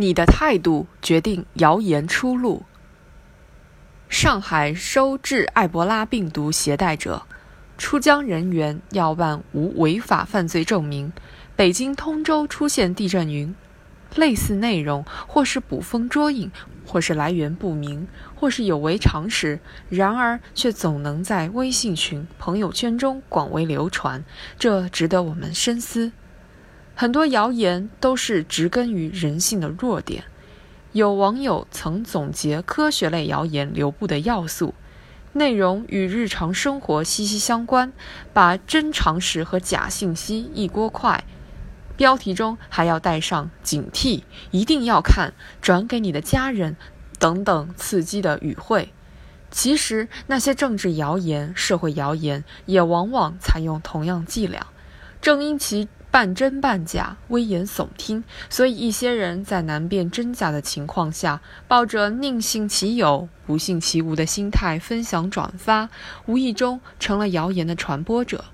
你的态度决定谣言出路。上海收治埃博拉病毒携带者，出疆人员要办无违法犯罪证明。北京通州出现地震云，类似内容或是捕风捉影，或是来源不明，或是有违常识，然而却总能在微信群、朋友圈中广为流传，这值得我们深思。很多谣言都是植根于人性的弱点。有网友曾总结科学类谣言流布的要素，内容与日常生活息息相关，把真常识和假信息一锅烩。标题中还要带上警惕、一定要看、转给你的家人等等刺激的语汇。其实那些政治谣言、社会谣言也往往采用同样伎俩，正因其。半真半假，危言耸听，所以一些人在难辨真假的情况下，抱着宁信其有，不信其无的心态分享转发，无意中成了谣言的传播者。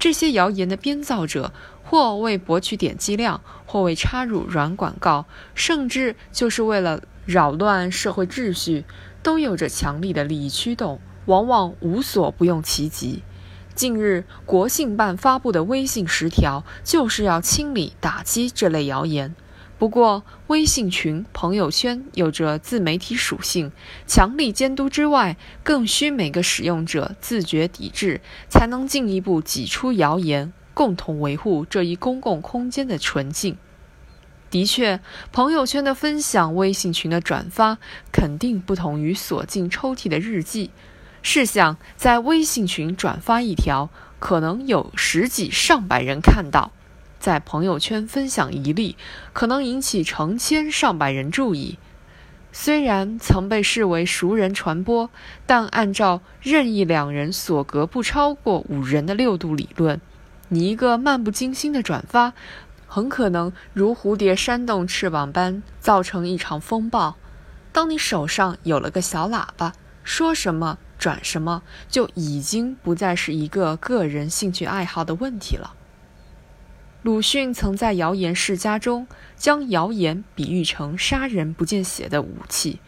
这些谣言的编造者，或为博取点击量，或为插入软广告，甚至就是为了扰乱社会秩序，都有着强力的利益驱动，往往无所不用其极。近日，国信办发布的微信十条就是要清理打击这类谣言。不过，微信群、朋友圈有着自媒体属性，强力监督之外，更需每个使用者自觉抵制，才能进一步挤出谣言，共同维护这一公共空间的纯净。的确，朋友圈的分享、微信群的转发，肯定不同于锁进抽屉的日记。试想，在微信群转发一条，可能有十几上百人看到；在朋友圈分享一例，可能引起成千上百人注意。虽然曾被视为熟人传播，但按照任意两人所隔不超过五人的六度理论，你一个漫不经心的转发，很可能如蝴蝶扇动翅膀般造成一场风暴。当你手上有了个小喇叭，说什么？转什么就已经不再是一个个人兴趣爱好的问题了。鲁迅曾在《谣言世家》中将谣言比喻成杀人不见血的武器，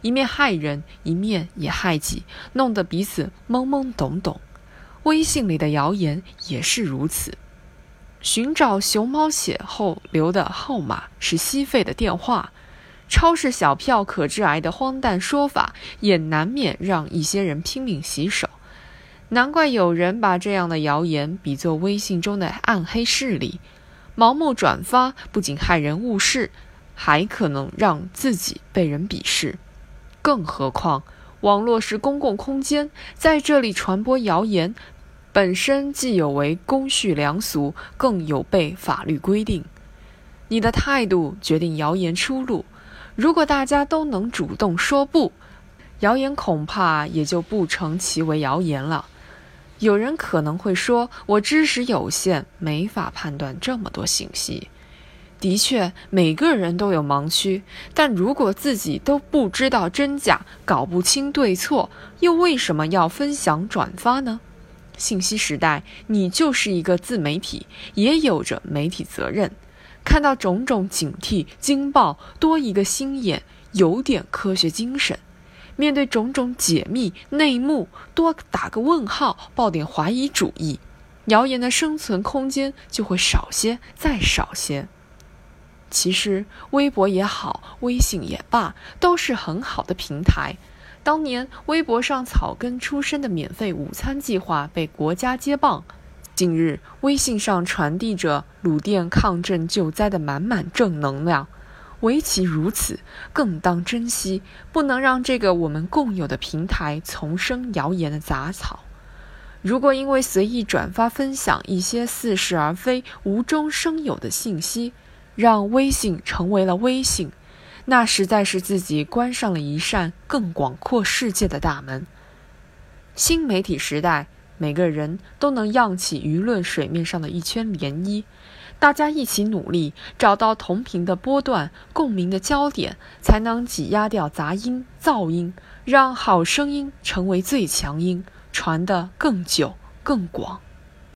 一面害人，一面也害己，弄得彼此懵懵懂懂。微信里的谣言也是如此。寻找熊猫血后留的号码是吸费的电话。超市小票可致癌的荒诞说法，也难免让一些人拼命洗手。难怪有人把这样的谣言比作微信中的暗黑势力，盲目转发不仅害人误事，还可能让自己被人鄙视。更何况，网络是公共空间，在这里传播谣言，本身既有违公序良俗，更有悖法律规定。你的态度决定谣言出路。如果大家都能主动说不，谣言恐怕也就不成其为谣言了。有人可能会说，我知识有限，没法判断这么多信息。的确，每个人都有盲区，但如果自己都不知道真假，搞不清对错，又为什么要分享转发呢？信息时代，你就是一个自媒体，也有着媒体责任。看到种种警惕、惊爆，多一个心眼，有点科学精神；面对种种解密、内幕，多打个问号，抱点怀疑主义，谣言的生存空间就会少些，再少些。其实，微博也好，微信也罢，都是很好的平台。当年，微博上草根出身的免费午餐计划被国家接棒。近日，微信上传递着鲁店抗震救灾的满满正能量，唯其如此，更当珍惜，不能让这个我们共有的平台丛生谣言的杂草。如果因为随意转发分享一些似是而非、无中生有的信息，让微信成为了微信，那实在是自己关上了一扇更广阔世界的大门。新媒体时代。每个人都能漾起舆论水面上的一圈涟漪，大家一起努力，找到同频的波段、共鸣的焦点，才能挤压掉杂音、噪音，让好声音成为最强音，传得更久、更广。